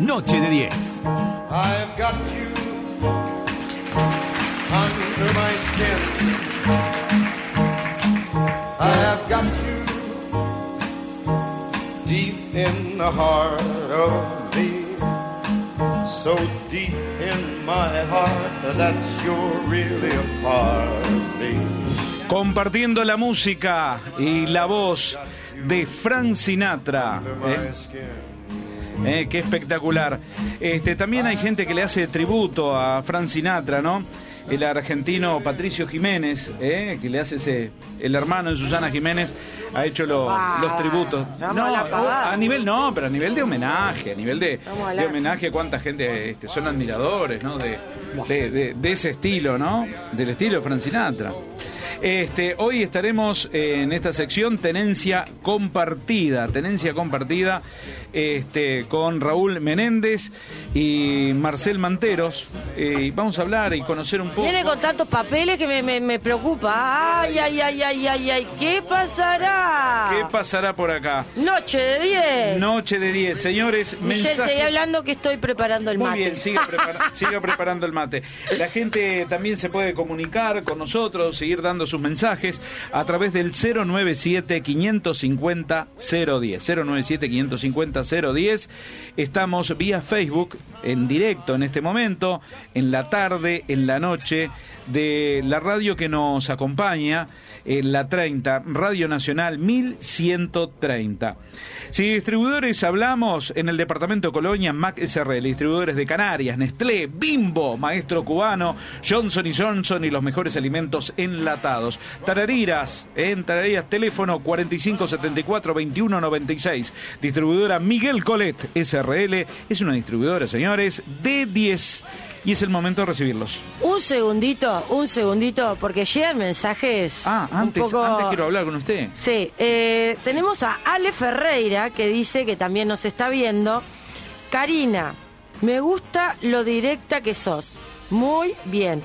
Noche de 10. I've got you under my skin. I have got you deep in the heart of me. So deep in my heart that you're really a part of me. Compartiendo la música y la voz de Frank Sinatra. ¿eh? Eh, qué espectacular. Este, también hay gente que le hace tributo a Frank Sinatra, ¿no? El argentino Patricio Jiménez, eh, que le hace ese. El hermano de Susana Jiménez ha hecho lo- Ah, los tributos. No, a nivel no, pero a nivel de homenaje, a nivel de, homenaje, cuánta gente este, son admiradores, ¿no? De, de- de- de ese estilo, ¿no? Del estilo de Frank Sinatra. Este, hoy estaremos eh, en esta sección tenencia compartida, tenencia compartida, este, con Raúl Menéndez y Marcel Manteros. Eh, vamos a hablar y conocer un poco. Viene con tantos papeles que me, me, me preocupa. Ay, ay, ay, ay, ay, ay. ¿Qué pasará? ¿Qué pasará por acá? Noche de 10. Noche de 10, señores, Michelle, mensajes. seguí hablando que estoy preparando el Muy mate. bien, siga, prepara- siga preparando el mate. La gente también se puede comunicar con nosotros, seguir dando sus mensajes a través del 097-550-010. 097-550-010. Estamos vía Facebook en directo en este momento, en la tarde, en la noche, de la radio que nos acompaña, en la 30, Radio Nacional 1130. Si de distribuidores hablamos en el departamento Colonia, Mac SRL, distribuidores de Canarias, Nestlé, Bimbo, Maestro Cubano, Johnson y Johnson y los mejores alimentos enlatados. Tarariras, en Tarariras, teléfono 4574-2196. Distribuidora Miguel Colet SRL, es una distribuidora, señores, de 10. Y es el momento de recibirlos. Un segundito, un segundito, porque llegan mensajes. Ah, un antes, poco- antes quiero hablar con usted. Sí, eh, tenemos a Ale Ferreira que dice que también nos está viendo. Karina, me gusta lo directa que sos. Muy bien.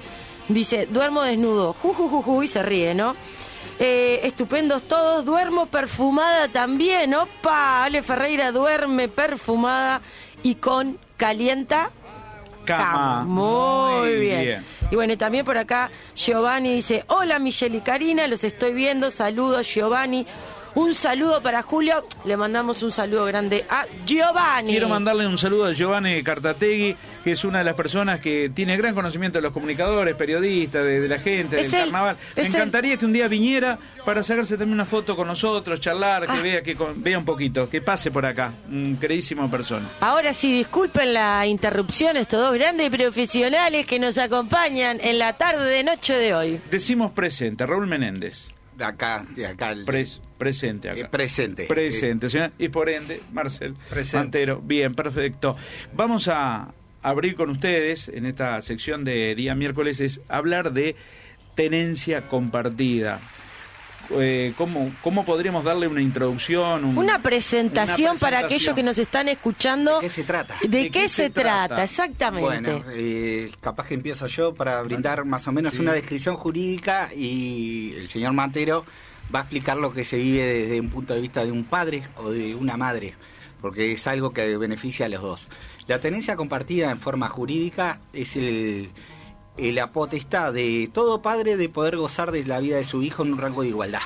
Dice, duermo desnudo. Ju, ju, ju, ju, y se ríe, ¿no? Eh, estupendos todos, duermo perfumada también. Opa, Ale Ferreira duerme perfumada y con calienta Cama. muy, bien. Y bueno, también por acá Giovanni dice, hola Michelle y Karina, los estoy viendo, saludos Giovanni. Un saludo para Julio, le mandamos un saludo grande a Giovanni. Quiero mandarle un saludo a Giovanni Cartategui, que es una de las personas que tiene gran conocimiento de los comunicadores, periodistas, de, de la gente, Es del él, carnaval. Me él. encantaría que un día viniera para sacarse también una foto con nosotros, charlar, que Ah. vea que con- vea un poquito, que pase por acá, un queridísimo persona. Ahora sí, disculpen la interrupción, estos dos grandes profesionales que nos acompañan en la tarde de noche de hoy. Decimos presente, Raúl Menéndez. De acá, de acá. el- Pres- presente acá. Eh, presente. Presente, señor. Y por ende, Marcel Presente. Mantero. Bien, perfecto. Vamos a abrir con ustedes en esta sección de día miércoles es hablar de tenencia compartida. Eh, ¿cómo, ¿Cómo podríamos darle una introducción? un- Una presentación, una para aquellos que nos están escuchando. ¿De qué se trata? ¿De, qué, se, trata? Exactamente. Bueno, eh, capaz que empiezo yo para brindar más o menos Sí. una descripción jurídica y el señor Mantero va a explicar lo que se vive desde un punto de vista de un padre o de una madre, porque es algo que beneficia a los dos. La tenencia compartida en forma jurídica es el, eh, la potestad de todo padre de poder gozar de la vida de su hijo en un rango de igualdad.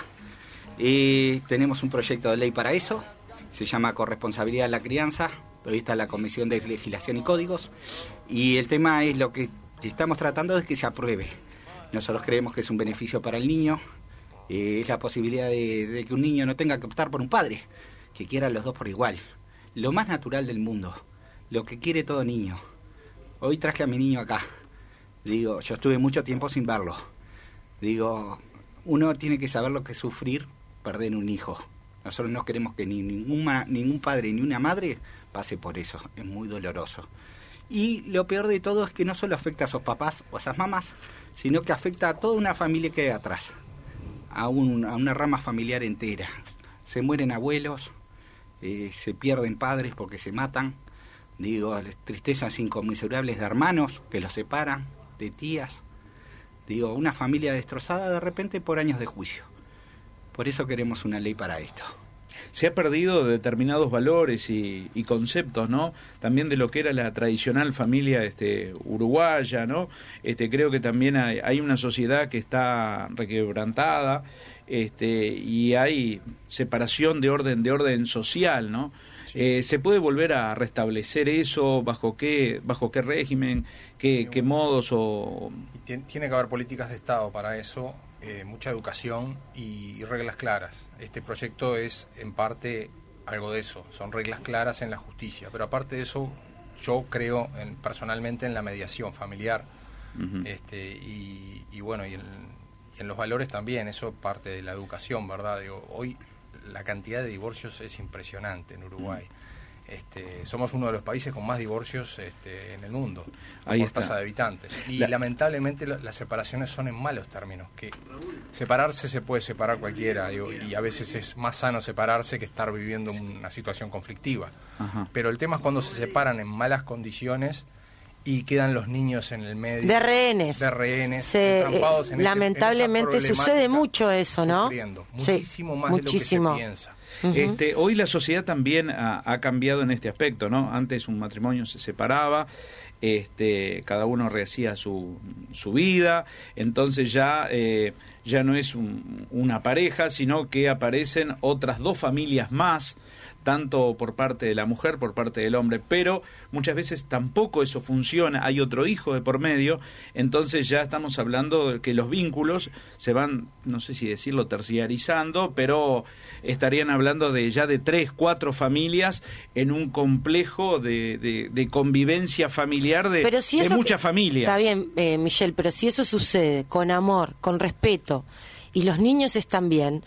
Eh, tenemos un proyecto de ley para eso, se llama Corresponsabilidad de la Crianza, hoy está la Comisión de Legislación y Códigos, y el tema es lo que estamos tratando de que se apruebe. Nosotros creemos que es un beneficio para el niño, eh, es la posibilidad de, de que un niño no tenga que optar por un padre, que quiera a los dos por igual. Lo más natural del mundo, lo que quiere todo niño. Hoy traje a mi niño acá. Digo, yo estuve mucho tiempo sin verlo. Digo, uno tiene que saber lo que es sufrir perder un hijo. Nosotros no queremos que ni ningún, ma- ningún padre ni una madre pase por eso. Es muy doloroso. Y lo peor de todo es que no solo afecta a sus papás o a esas mamás, sino que afecta a toda una familia que hay atrás. A, un- a una rama familiar entera. Se mueren abuelos, eh, se pierden padres porque se matan. Digo, tristezas inconmensurables de hermanos que los separan, de tías. Digo, una familia destrozada de repente por años de juicio. Por eso queremos una ley para esto. se ha perdido determinados valores y, conceptos, ¿no? También de lo que era la tradicional familia este, uruguaya, ¿no? Este, creo que también hay, hay una sociedad que está requebrantada este, y hay separación de orden, de orden social, ¿no? Sí. Eh, ¿Se puede volver a restablecer eso? ¿Bajo qué, bajo qué régimen? ¿Qué, qué modos? O... Tiene que haber políticas de Estado para eso eh, mucha educación y, y, reglas claras. Este proyecto es en parte algo de eso, son reglas claras en la justicia, pero aparte de eso yo creo en, personalmente en la mediación familiar uh -huh. este, y, y, bueno, y en, y en, los valores también, eso parte de la educación, ¿verdad? Digo, hoy la cantidad de divorcios es impresionante en Uruguay. Este, somos uno de los países con más divorcios este, en el mundo Ahí por está. tasa de habitantes y La- lamentablemente la- las separaciones son en malos términos que separarse se puede separar cualquiera digo, y a veces es más sano separarse que estar viviendo una situación conflictiva Ajá. pero el tema es cuando se separan en malas condiciones y quedan los niños en el medio De rehenes. de rehenes Se- entrampados eh, en ese- en esa lamentablemente sucede mucho eso, ¿no? Sí, muchísimo más muchísimo. de lo que se piensa. Este, hoy la sociedad también ha, ha cambiado en este aspecto, ¿no? Antes un matrimonio se separaba, este, cada uno rehacía su, su vida, entonces ya, eh, ya no es un- una pareja, sino que aparecen otras dos familias más, tanto por parte de la mujer, por parte del hombre, pero muchas veces tampoco eso funciona, hay otro hijo de por medio, entonces ya estamos hablando de que los vínculos se van, no sé si decirlo, terciarizando, pero estarían hablando de ya de tres, cuatro familias en un complejo de, de- de convivencia familiar de, Pero si de muchas que- familias. Está bien, eh, Michelle, pero si eso sucede con amor, con respeto, y los niños están bien,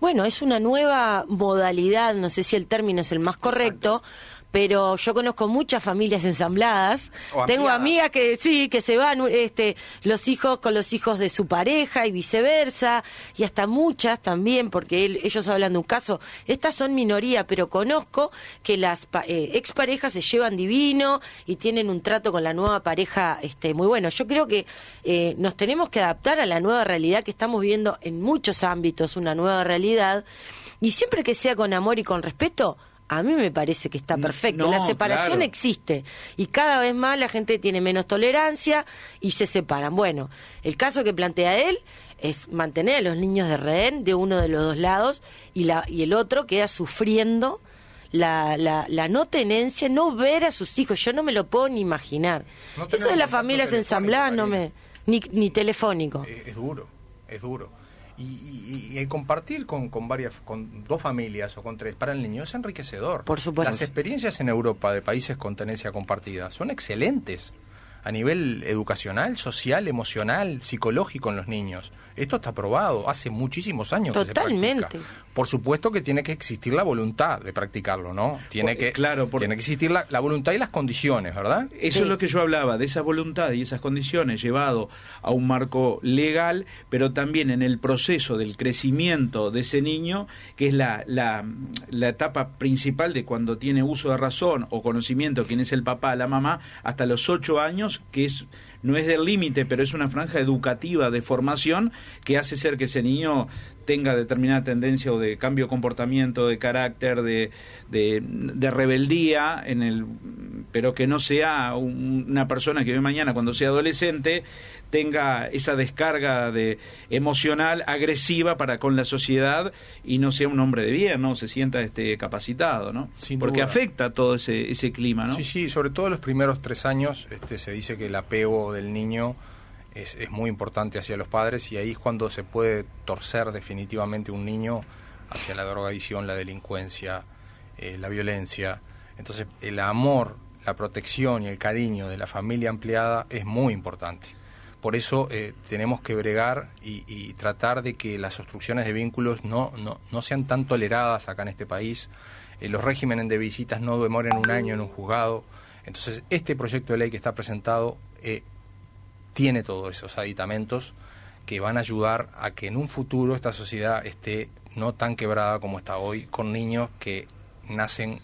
bueno, es una nueva modalidad, no sé si el término es el más correcto, pero yo conozco muchas familias ensambladas. O Tengo amigas que sí, que se van este los hijos con los hijos de su pareja y viceversa, y hasta muchas también, porque él- ellos hablan de un caso. Estas son minoría, pero conozco que las eh, exparejas se llevan divino y tienen un trato con la nueva pareja este muy bueno. Yo creo que eh, nos tenemos que adaptar a la nueva realidad que estamos viviendo en muchos ámbitos, una nueva realidad, y siempre que sea con amor y con respeto. A mí me parece que está perfecto. no, la separación claro. existe y cada vez más la gente tiene menos tolerancia y se separan. Bueno, el caso que plantea él es mantener a los niños de rehén de uno de los dos lados y, la, y el otro queda sufriendo la, la, la no tenencia, no ver a sus hijos. Yo no me lo puedo ni imaginar. No Eso de las familias ensambladas no me... Ni, ni telefónico. es, es duro, es duro. Y, y- y el compartir con, con varias, con dos familias o con tres para el niño es enriquecedor. Por supuesto. Las experiencias en Europa de países con tenencia compartida son excelentes a nivel educacional, social, emocional, psicológico en los niños. Esto está probado hace muchísimos años. que se Totalmente. practica. Por supuesto que tiene que existir la voluntad de practicarlo, ¿no? Tiene que, claro, por- tiene que existir la, la voluntad y las condiciones, ¿verdad? Eso Sí. es lo que yo hablaba, de esa voluntad y esas condiciones llevado a un marco legal, pero también en el proceso del crecimiento de ese niño, que es la, la, la etapa principal de cuando tiene uso de razón o conocimiento, quién es el papá, la mamá, hasta los ocho años, que es no es del límite, pero es una franja educativa de formación que hace ser que ese niño tenga determinada tendencia o de cambio de comportamiento, de carácter, de, de, rebeldía, en el, pero que no sea un- una persona que hoy mañana, cuando sea adolescente, tenga esa descarga de emocional agresiva para con la sociedad y no sea un hombre de bien, no se sienta este capacitado, ¿no? Sin Porque duda. afecta todo ese ese clima, ¿no? Sí, sí, sobre todo los primeros tres años este, se dice que el apego del niño es, es muy importante hacia los padres y ahí es cuando se puede torcer definitivamente un niño hacia la drogadicción, la delincuencia, eh, la violencia. Entonces el amor, la protección y el cariño de la familia ampliada es muy importante. Por eso eh, tenemos que bregar y, tratar de que las obstrucciones de vínculos no, no, no sean tan toleradas acá en este país. Eh, los regímenes de visitas no demoren un año en un juzgado. Entonces, este proyecto de ley que está presentado eh, tiene todos esos aditamentos que van a ayudar a que en un futuro esta sociedad esté no tan quebrada como está hoy, con niños que nacen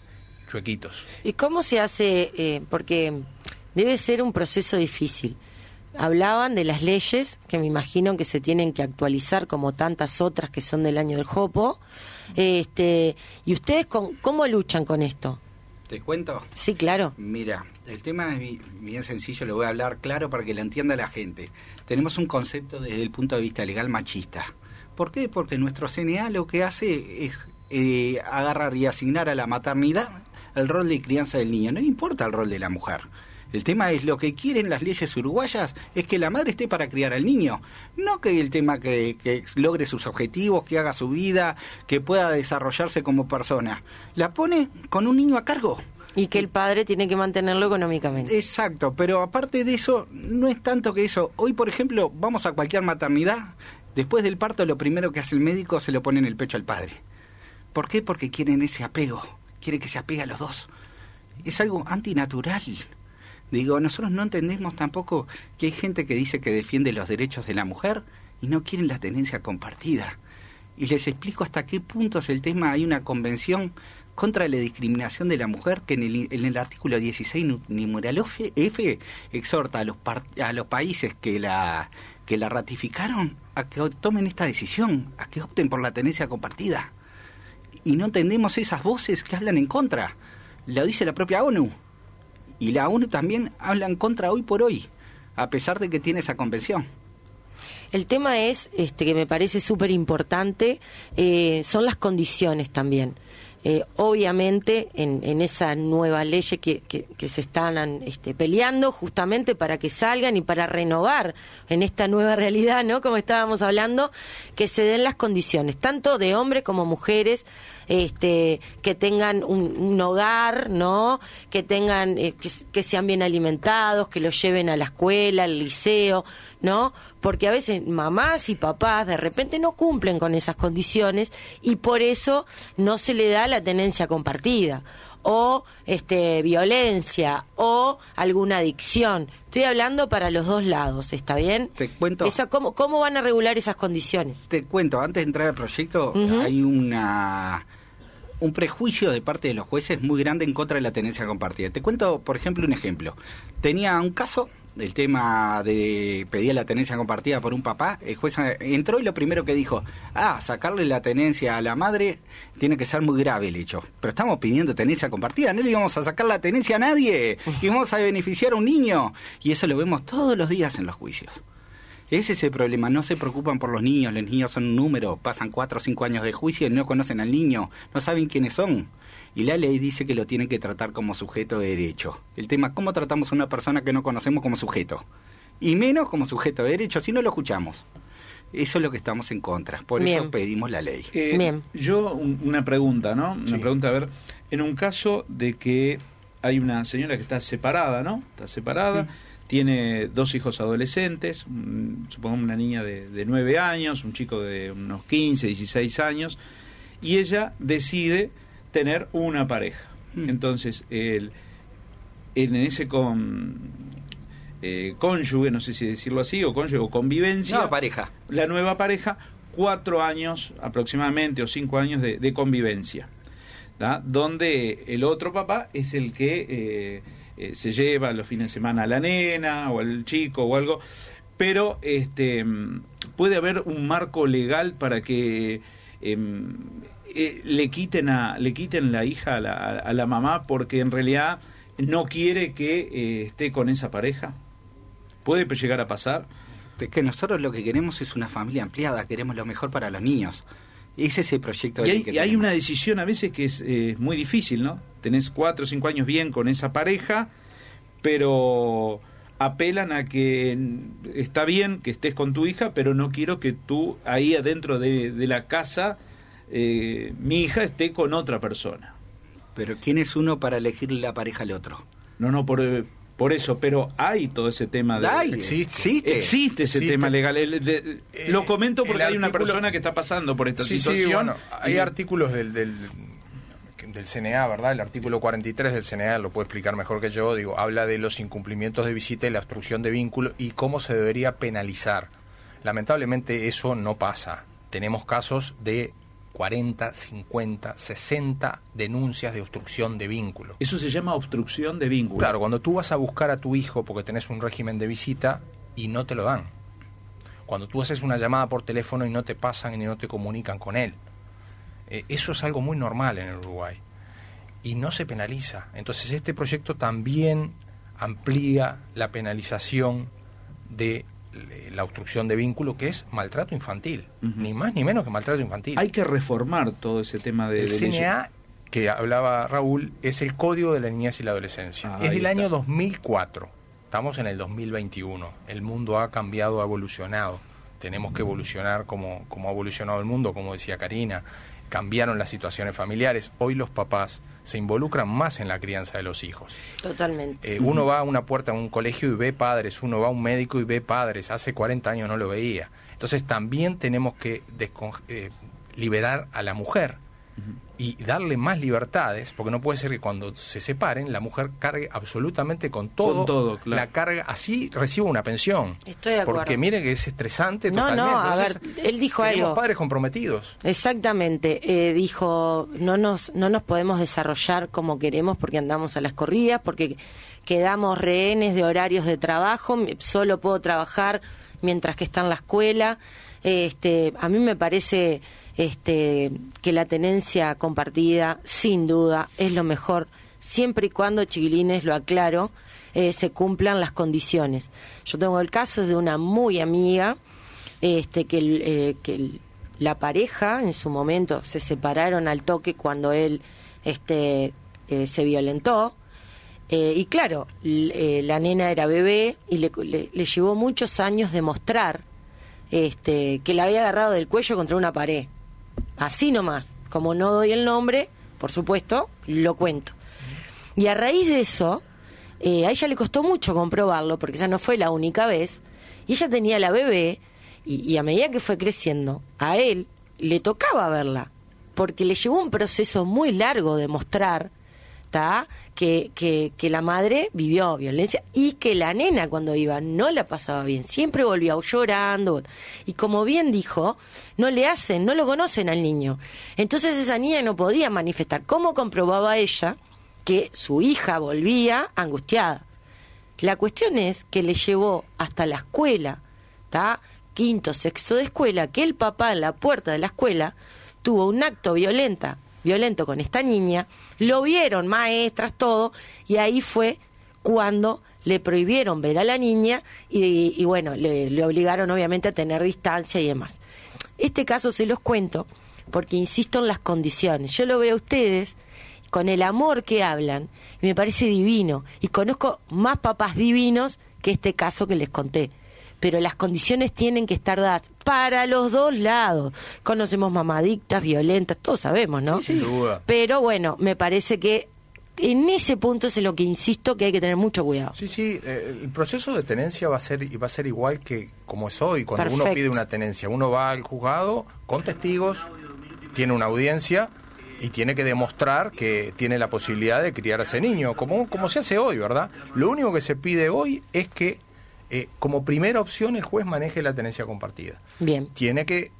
chuequitos. ¿Y cómo se hace? eh, porque debe ser un proceso difícil. Hablaban de las leyes que me imagino que se tienen que actualizar como tantas otras que son del año del Jopo. Este, ¿Y ustedes con, cómo luchan con esto? ¿Te cuento? Sí, claro. Mira, el tema es bi- bien sencillo, lo voy a hablar claro para que lo entienda la gente. Tenemos un concepto desde el punto de vista legal machista. ¿Por qué? Porque nuestro CNA lo que hace es eh, agarrar y asignar a la maternidad el rol de crianza del niño. No le importa el rol de la mujer. El tema es lo que quieren las leyes uruguayas es que la madre esté para criar al niño, no que el tema que, que logre sus objetivos, que haga su vida, que pueda desarrollarse como persona. La pone con un niño a cargo. Y que el padre tiene que mantenerlo económicamente. Exacto, pero aparte de eso, no es tanto que eso. Hoy, por ejemplo, vamos a cualquier maternidad, después del parto lo primero que hace el médico se lo pone en el pecho al padre. ¿Por qué? Porque quieren ese apego, quiere que se apegue a los dos. Es algo antinatural. Digo, nosotros no entendemos tampoco que hay gente que dice que defiende los derechos de la mujer y no quieren la tenencia compartida. Y les explico hasta qué punto es el tema. Hay una convención contra la discriminación de la mujer que en el, artículo 16 nu- numeral F, exhorta a los, a los países que la, que la ratificaron a que tomen esta decisión, a que opten por la tenencia compartida. Y no entendemos esas voces que hablan en contra. Lo dice la propia ONU. Y la ONU también habla en contra hoy por hoy, a pesar de que tiene esa convención. El tema es, este, que me parece súper importante, eh, son las condiciones también. Eh, obviamente, en, en esa nueva ley que, que, que se están este, peleando justamente para que salgan y para renovar en esta nueva realidad, ¿no? Como estábamos hablando, que se den las condiciones, tanto de hombres como mujeres, este, que tengan un, hogar, ¿no? Que tengan, eh, que, que sean bien alimentados, que los lleven a la escuela, al liceo, ¿no? Porque a veces mamás y papás de repente no cumplen con esas condiciones y por eso no se le da la tenencia compartida o este violencia o alguna adicción. Estoy hablando para los dos lados, ¿está bien? Te cuento. Esa, ¿cómo, ¿Cómo van a regular esas condiciones? Te cuento, antes de entrar al proyecto, hay una un prejuicio de parte de los jueces muy grande en contra de la tenencia compartida. Te cuento, por ejemplo, un ejemplo. Tenía un caso, el tema de pedir la tenencia compartida por un papá, el juez entró y lo primero que dijo, ah, sacarle la tenencia a la madre tiene que ser muy grave el hecho. Pero estamos pidiendo tenencia compartida, no le íbamos a sacar la tenencia a nadie, íbamos a beneficiar a un niño. Y eso lo vemos todos los días en los juicios. Ese es el problema, no se preocupan por los niños, los niños son un número, pasan cuatro o cinco años de juicio y no conocen al niño, no saben quiénes son. Y la ley dice que lo tienen que tratar como sujeto de derecho. El tema es cómo tratamos a una persona que no conocemos como sujeto. Y menos como sujeto de derecho, si no lo escuchamos. Eso es lo que estamos en contra, por Bien. eso pedimos la ley. Eh, Bien. Yo, un- una pregunta, ¿no? Una Sí. pregunta, a ver, en un caso de que hay una señora que está separada, ¿no? Está separada, tiene dos hijos adolescentes, un- supongamos una niña de, de 9 años, un chico de unos 15, 16 años, y ella decide tener una pareja. Mm. Entonces, el, en ese con, eh, cónyuge, no sé si decirlo así, o cónyuge o convivencia, No, pareja. la nueva pareja cuatro años aproximadamente o cinco años de, de convivencia, ¿da? donde el otro papá es el que eh, eh, se lleva los fines de semana a la nena o al chico o algo, pero este mm, puede haber un marco legal para que em, eh, le quiten a le quiten la hija a la, a la mamá porque en realidad no quiere que eh, esté con esa pareja. ¿Puede llegar a pasar? Es que nosotros lo que queremos es una familia ampliada, queremos lo mejor para los niños. Ese es el proyecto de Y hay, que y hay una decisión a veces que es eh, muy difícil, ¿no? Tenés cuatro o cinco años bien con esa pareja, pero apelan a que está bien que estés con tu hija, pero no quiero que tú ahí adentro de, de la casa, eh, mi hija esté con otra persona. Pero ¿quién es uno para elegir la pareja al otro? No, no, por, eh, por eso, pero hay todo ese tema de... Ay, existe. Existe ese Existe. tema legal. El- de- Eh, lo comento porque hay una persona que está pasando por esta Sí, sí, situación. bueno, hay Y- artículos del, del, del CNA, ¿verdad? El artículo 43 del CNA lo puede explicar mejor que yo, digo, habla de los incumplimientos de visita y la obstrucción de vínculo y cómo se debería penalizar. Lamentablemente eso no pasa. Tenemos casos de 40, 50, 60 denuncias de obstrucción de vínculo. Eso se llama obstrucción de vínculo. Claro, cuando tú vas a buscar a tu hijo porque tenés un régimen de visita, y no te lo dan. Cuando tú haces una llamada por teléfono y no te pasan y no te comunican con él. Eh, eso es algo muy normal en el Uruguay y no se penaliza. Entonces este proyecto también amplía la penalización de la obstrucción de vínculo que es maltrato infantil, ni más ni menos que maltrato infantil. Hay que reformar todo ese tema de... El CNA que hablaba Raúl es el Código de la Niñez y la Adolescencia. Ah, es del está. año 2004. Estamos en el 2021. El mundo ha cambiado, ha evolucionado. Tenemos que evolucionar como, como ha evolucionado el mundo, como decía Karina. Cambiaron las situaciones familiares. Hoy los papás se involucran más en la crianza de los hijos. Totalmente. Eh, uno va a una puerta a un colegio y ve padres, uno va a un médico y ve padres, hace 40 años no lo veía. Entonces también tenemos que eh, liberar a la mujer y darle más libertades, porque no puede ser que cuando se separen la mujer cargue absolutamente con todo, Con todo, claro. la carga, así reciba una pensión. Estoy de acuerdo. Porque mire que es estresante No, totalmente. no, a Entonces, ver, él dijo tenemos algo. padres comprometidos. Exactamente, eh, dijo, no nos, no nos podemos desarrollar como queremos porque andamos a las corridas, porque quedamos rehenes de horarios de trabajo, solo puedo trabajar mientras que está en la escuela. Este, a mí me parece este, que la tenencia compartida, sin duda, es lo mejor, siempre y cuando, chiquilines, lo aclaro, eh, se cumplan las condiciones. Yo tengo el caso de una muy amiga, este, que, eh, la pareja en su momento se separaron al toque cuando él este, eh, se violentó. Y claro, la nena era bebé y le, le- le llevó muchos años demostrar este, que la había agarrado del cuello contra una pared. Así nomás. Como no doy el nombre, por supuesto, lo cuento. Y a raíz de eso, eh, a ella le costó mucho comprobarlo, porque esa no fue la única vez. Y ella tenía la bebé, y, y a medida que fue creciendo, a él le tocaba verla, porque le llevó un proceso muy largo de mostrar Que, la madre vivió violencia y que la nena cuando iba no la pasaba bien, siempre volvía llorando. Y como bien dijo, no le hacen, no lo conocen al niño. Entonces esa niña no podía manifestar. ¿Cómo comprobaba ella que su hija volvía angustiada? La cuestión es que le llevó hasta la escuela, ¿tá? quinto, sexto de escuela, que el papá en la puerta de la escuela tuvo un acto violenta, violento con esta niña, lo vieron maestras, todo, y ahí fue cuando le prohibieron ver a la niña y, y bueno, le, le obligaron obviamente a tener distancia y demás. Este caso se los cuento porque insisto en las condiciones. Yo lo veo a ustedes con el amor que hablan y me parece divino. Y conozco más papás divinos que este caso que les conté. Pero las condiciones tienen que estar dadas para los dos lados. Conocemos mamadictas, violentas, todos sabemos, ¿no? Sin duda. Pero bueno, me parece que en ese punto es en lo que insisto que hay que tener mucho cuidado. Sí, sí, eh, el proceso de tenencia va a ser va a ser igual que como es hoy, cuando uno pide una tenencia, uno va al juzgado con testigos, tiene una audiencia y tiene que demostrar que tiene la posibilidad de criar a ese niño, como, como se hace hoy, ¿verdad? Lo único que se pide hoy es que eh, como primera opción el juez maneje la tenencia compartida. Bien. Tiene que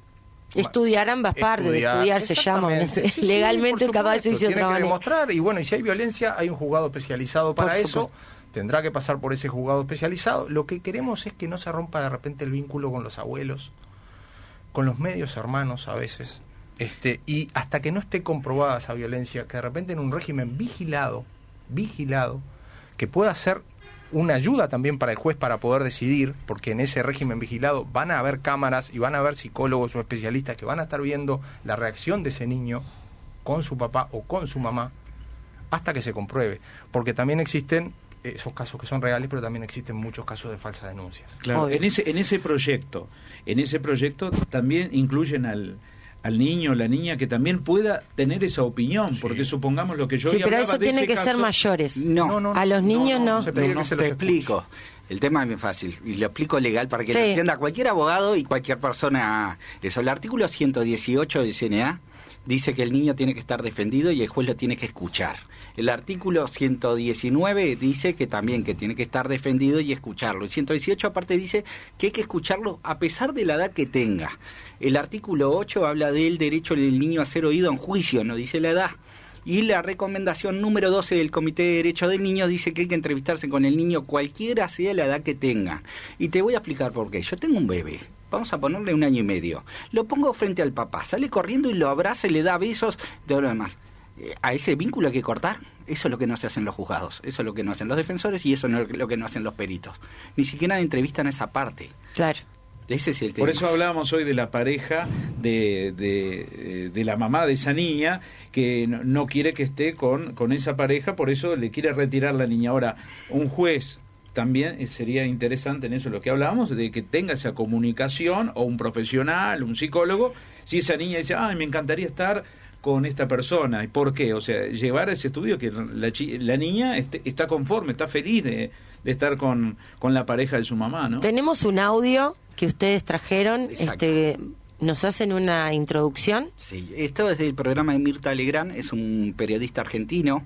Estudiar ambas partes, estudiar, se llama. Exactamente. Sí, sí, Legalmente capaz de Tiene que demostrar, y bueno, y si hay violencia, hay un juzgado especializado para eso. Tendrá que pasar por ese juzgado especializado. Lo que queremos es que no se rompa de repente el vínculo con los abuelos, con los medios hermanos a veces. Este, y hasta que no esté comprobada esa violencia, que de repente en un régimen vigilado, vigilado, que pueda ser una ayuda también para el juez para poder decidir, porque en ese régimen vigilado van a haber cámaras y van a haber psicólogos o especialistas que van a estar viendo la reacción de ese niño con su papá o con su mamá hasta que se compruebe, porque también existen eh, esos casos que son reales, pero también existen muchos casos de falsas denuncias. Claro, en ese, en ese proyecto, en ese proyecto también incluyen al, al niño o la niña que también pueda tener esa opinión, porque supongamos lo que yo Sí, hoy pero eso de tiene ese que ser mayores. No, No, no, A los niños no. se No, que se te explico. El tema es bien fácil y lo explico legal para que Sí. lo entienda cualquier abogado y cualquier persona. Eso, el artículo 118 del CNA dice que el niño tiene que estar defendido y el juez lo tiene que escuchar. El artículo 119 dice que también que tiene que estar defendido y escucharlo. El 118 aparte dice que hay que escucharlo a pesar de la edad que tenga. El artículo 8 habla del derecho del niño a ser oído en juicio, no dice la edad. Y la recomendación número 12 del Comité de Derechos del Niño dice que hay que entrevistarse con el niño cualquiera sea la edad que tenga. Y te voy a explicar por qué. Yo tengo un bebé. Vamos a ponerle un año y medio. Lo pongo frente al papá, sale corriendo y lo abraza y le da besos, de lo demás. Eh, A ese vínculo hay que cortar. Eso es lo que no se hacen los juzgados, eso es lo que no hacen los defensores y eso no es lo que no hacen los peritos. Ni siquiera entrevistan esa parte. Claro. Ese es el tema. Por eso hablábamos hoy de la pareja de, de, eh, de la mamá de esa niña que no, no quiere que esté con, con esa pareja, por eso le quiere retirar la niña. Ahora, un juez también sería interesante en eso lo que hablábamos, de que tenga esa comunicación o un profesional, un psicólogo, si esa niña dice, ay, me encantaría estar con esta persona. ¿Y por qué? O sea, llevar a ese estudio que la, chi- la niña esté- está conforme, está feliz de, de estar con, con la pareja de su mamá, ¿no? Tenemos un audio que ustedes trajeron. Exacto. Este, nos hacen una introducción. Sí, esto es del programa de Mirta Legrand, es un periodista argentino,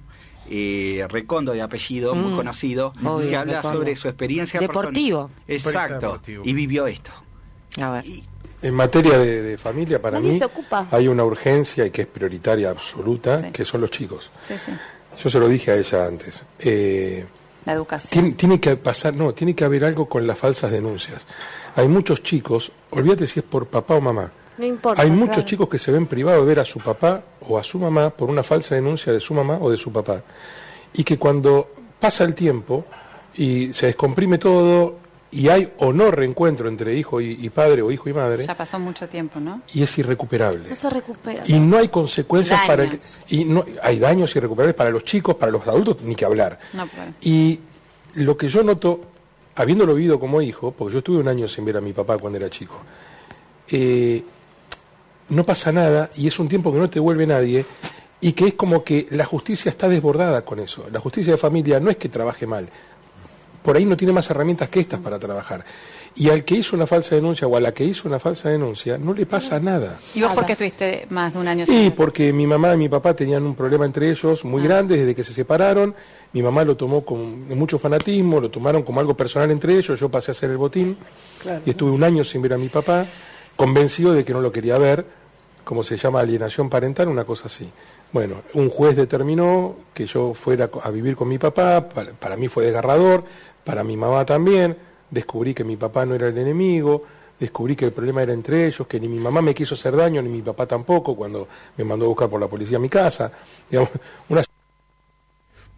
eh, Recondo de apellido, muy Mm, conocido, obvio, que habla Recondo. sobre su experiencia Deportivo. personal. Exacto, Deportivo. y vivió esto. A ver. Y- En materia de, de familia, para Nadie mí se ocupa. hay una urgencia y que es prioritaria absoluta, Sí. que son los chicos. Sí, sí. Yo se lo dije a ella antes. Eh, La educación. tiene, tiene que pasar, no, tiene que haber algo con las falsas denuncias. Hay muchos chicos, olvídate si es por papá o mamá. No importa. Hay muchos claro. chicos que se ven privados de ver a su papá o a su mamá por una falsa denuncia de su mamá o de su papá. Y que cuando pasa el tiempo y se descomprime todo y hay o no reencuentro entre hijo y, y padre o hijo y madre, Ya pasó mucho tiempo, ¿no? y es irrecuperable. No se recupera. Y no hay consecuencias para el, Daños. y no hay daños irrecuperables para los chicos, para los adultos ni que hablar. No, claro. Y lo que yo noto, habiéndolo vivido como hijo, porque yo estuve un año sin ver a mi papá cuando era chico, eh, no pasa nada y es un tiempo que no te vuelve nadie y que es como que la justicia está desbordada con eso. La justicia de familia no es que trabaje mal, por ahí no tiene más herramientas que estas para trabajar. Y al que hizo una falsa denuncia o a la que hizo una falsa denuncia no le pasa nada. ¿Y vos por qué estuviste más de un año Sí, porque mi mamá y mi papá tenían un problema entre ellos muy grande desde que se separaron. Mi mamá lo tomó con mucho fanatismo, lo tomaron como algo personal entre ellos. Yo pasé a hacer el botín y estuve un año sin ver a mi papá, convencido de que no lo quería ver, como se llama alienación parental, una cosa así. Bueno, un juez determinó que yo fuera a vivir con mi papá, para, mí fue desgarrador, para mi mamá también. Descubrí que mi papá no era el enemigo, descubrí que el problema era entre ellos, que ni mi mamá me quiso hacer daño, ni mi papá tampoco, cuando me mandó a buscar por la policía a mi casa.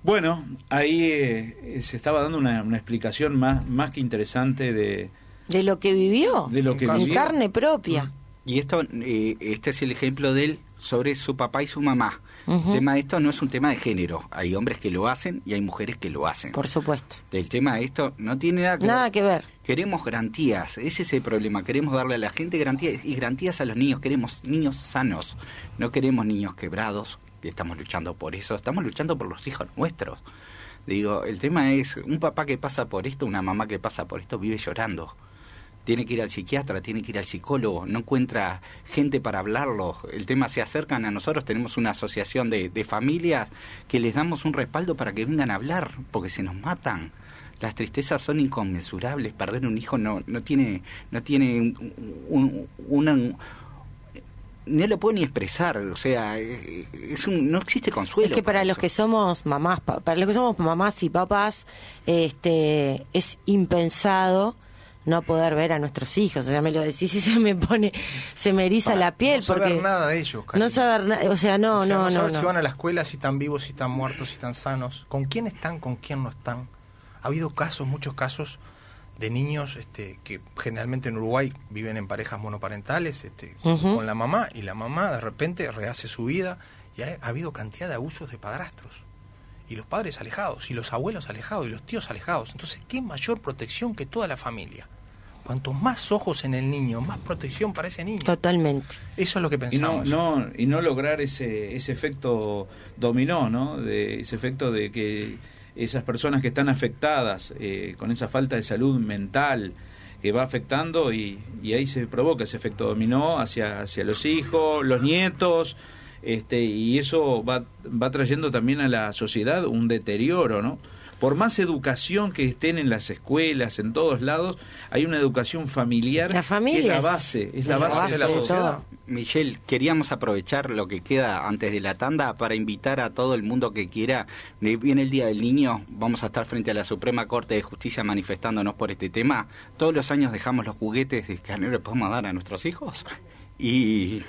Bueno, ahí eh, se estaba dando una, una explicación más, más que interesante de, De lo que vivió. de lo que en vivió. carne propia. Y esto, eh, este es el ejemplo de él sobre su papá y su mamá. El tema de esto no es un tema de género. Hay hombres que lo hacen y hay mujeres que lo hacen. Por supuesto. El tema de esto no tiene nada que Nada ver. que ver. Queremos garantías, ese es el problema. Queremos darle a la gente garantías y garantías a los niños. Queremos niños sanos, no queremos niños quebrados. Y estamos luchando por eso, estamos luchando por los hijos nuestros. Digo, el tema es un papá que pasa por esto, una mamá que pasa por esto, vive llorando. Tiene que ir al psiquiatra, tiene que ir al psicólogo, no encuentra gente para hablarlo. El tema se acercan a nosotros, tenemos una asociación de, de familias que les damos un respaldo para que vengan a hablar, porque se nos matan. Las tristezas son inconmensurables. Perder un hijo no, no tiene, no tiene un, un- una- no lo puedo ni expresar. O sea, eh, es un, no existe consuelo. Es que para los eso. que somos mamás, pa- para los que somos mamás y papás, este, es impensado no poder ver a nuestros hijos. O sea, me lo decís y se me pone, se me eriza la piel no saber porque nada de ellos, no saber nada, o sea, no, O sea, no, no, saber no. si van a la escuela, si están vivos, si están muertos, si están sanos, con quién están, con quién no están. Ha habido casos, muchos casos de niños este, que generalmente en Uruguay viven en parejas monoparentales este, con la mamá y la mamá de repente rehace su vida y ha, ha habido cantidad de abusos de padrastros y los padres alejados y los abuelos alejados y los tíos alejados. Entonces, ¿qué mayor protección que toda la familia? Cuanto más ojos en el niño, más protección para ese niño. Totalmente. Eso es lo que y no, pensamos. no y no lograr ese ese efecto dominó no de ese efecto de que esas personas que están afectadas eh, con esa falta de salud mental que va afectando y, y ahí se provoca ese efecto dominó hacia hacia los hijos los nietos este y eso va va trayendo también a la sociedad un deterioro no por más educación que estén en las escuelas, en todos lados, hay una educación familiar La familia que es la base, es la base, de la sociedad. todo. Michelle, queríamos aprovechar lo que queda antes de la tanda para invitar a todo el mundo que quiera. Viene el Día del Niño, vamos a estar frente a la Suprema Corte de Justicia manifestándonos por este tema. Todos los años dejamos los juguetes de que no le podemos dar a nuestros hijos. Y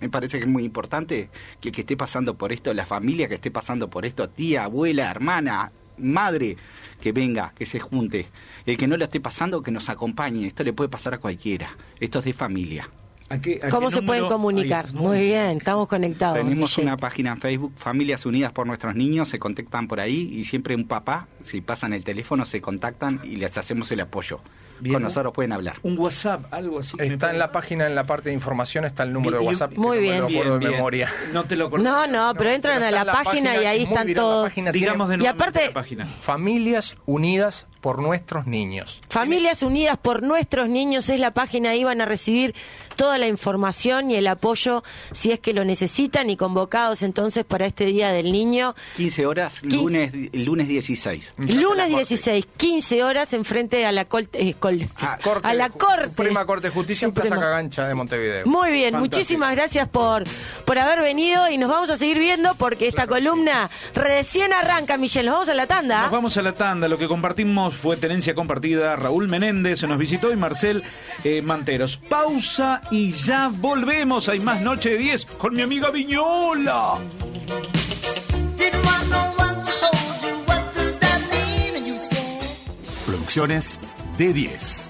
me parece que es muy importante que el que esté pasando por esto, la familia que esté pasando por esto, tía, abuela, hermana, madre, que venga, que se junte. El que no lo esté pasando, que nos acompañe. Esto le puede pasar a cualquiera. Esto es de familia. ¿A qué- a ¿Cómo qué se pueden comunicar? Ay, Muy bien, estamos conectados. Tenemos Michelle. una página en Facebook, Familias Unidas por Nuestros Niños, se contactan por ahí y siempre un papá, si pasan el teléfono, se contactan y les hacemos el apoyo. Bien. Con nosotros pueden hablar. Un WhatsApp, algo así. Está en la página, en la parte de información, está el número de Bien, WhatsApp. que Muy no me bien. lo acuerdo de Bien, bien. memoria. No te lo acordás. No, no, pero entran Pero a la página y ahí están todos. Digamos de Y nuevo aparte- la página. Familias Unidas por Nuestros Niños. Familias Unidas por Nuestros Niños es la página, ahí van a recibir toda la información y el apoyo si es que lo necesitan y convocados entonces para este Día del Niño. 15 horas, 15. lunes lunes 16. Lunes 16, 15 horas enfrente a la, col- eh, Ah, Corte a la Corte. Suprema Corte de Justicia en Plaza Suprema. Cagancha de Montevideo. Muy bien, Fantástico. muchísimas gracias por, por haber venido y nos vamos a seguir viendo porque esta columna recién arranca, Michelle. Nos vamos a la tanda. Nos vamos a la tanda. Lo que compartimos fue tenencia compartida. Raúl Menéndez se nos visitó y Marcel eh, Manteros. Pausa y ya volvemos. Hay más Noche de 10 con mi amiga Viñola. Didn't de 10.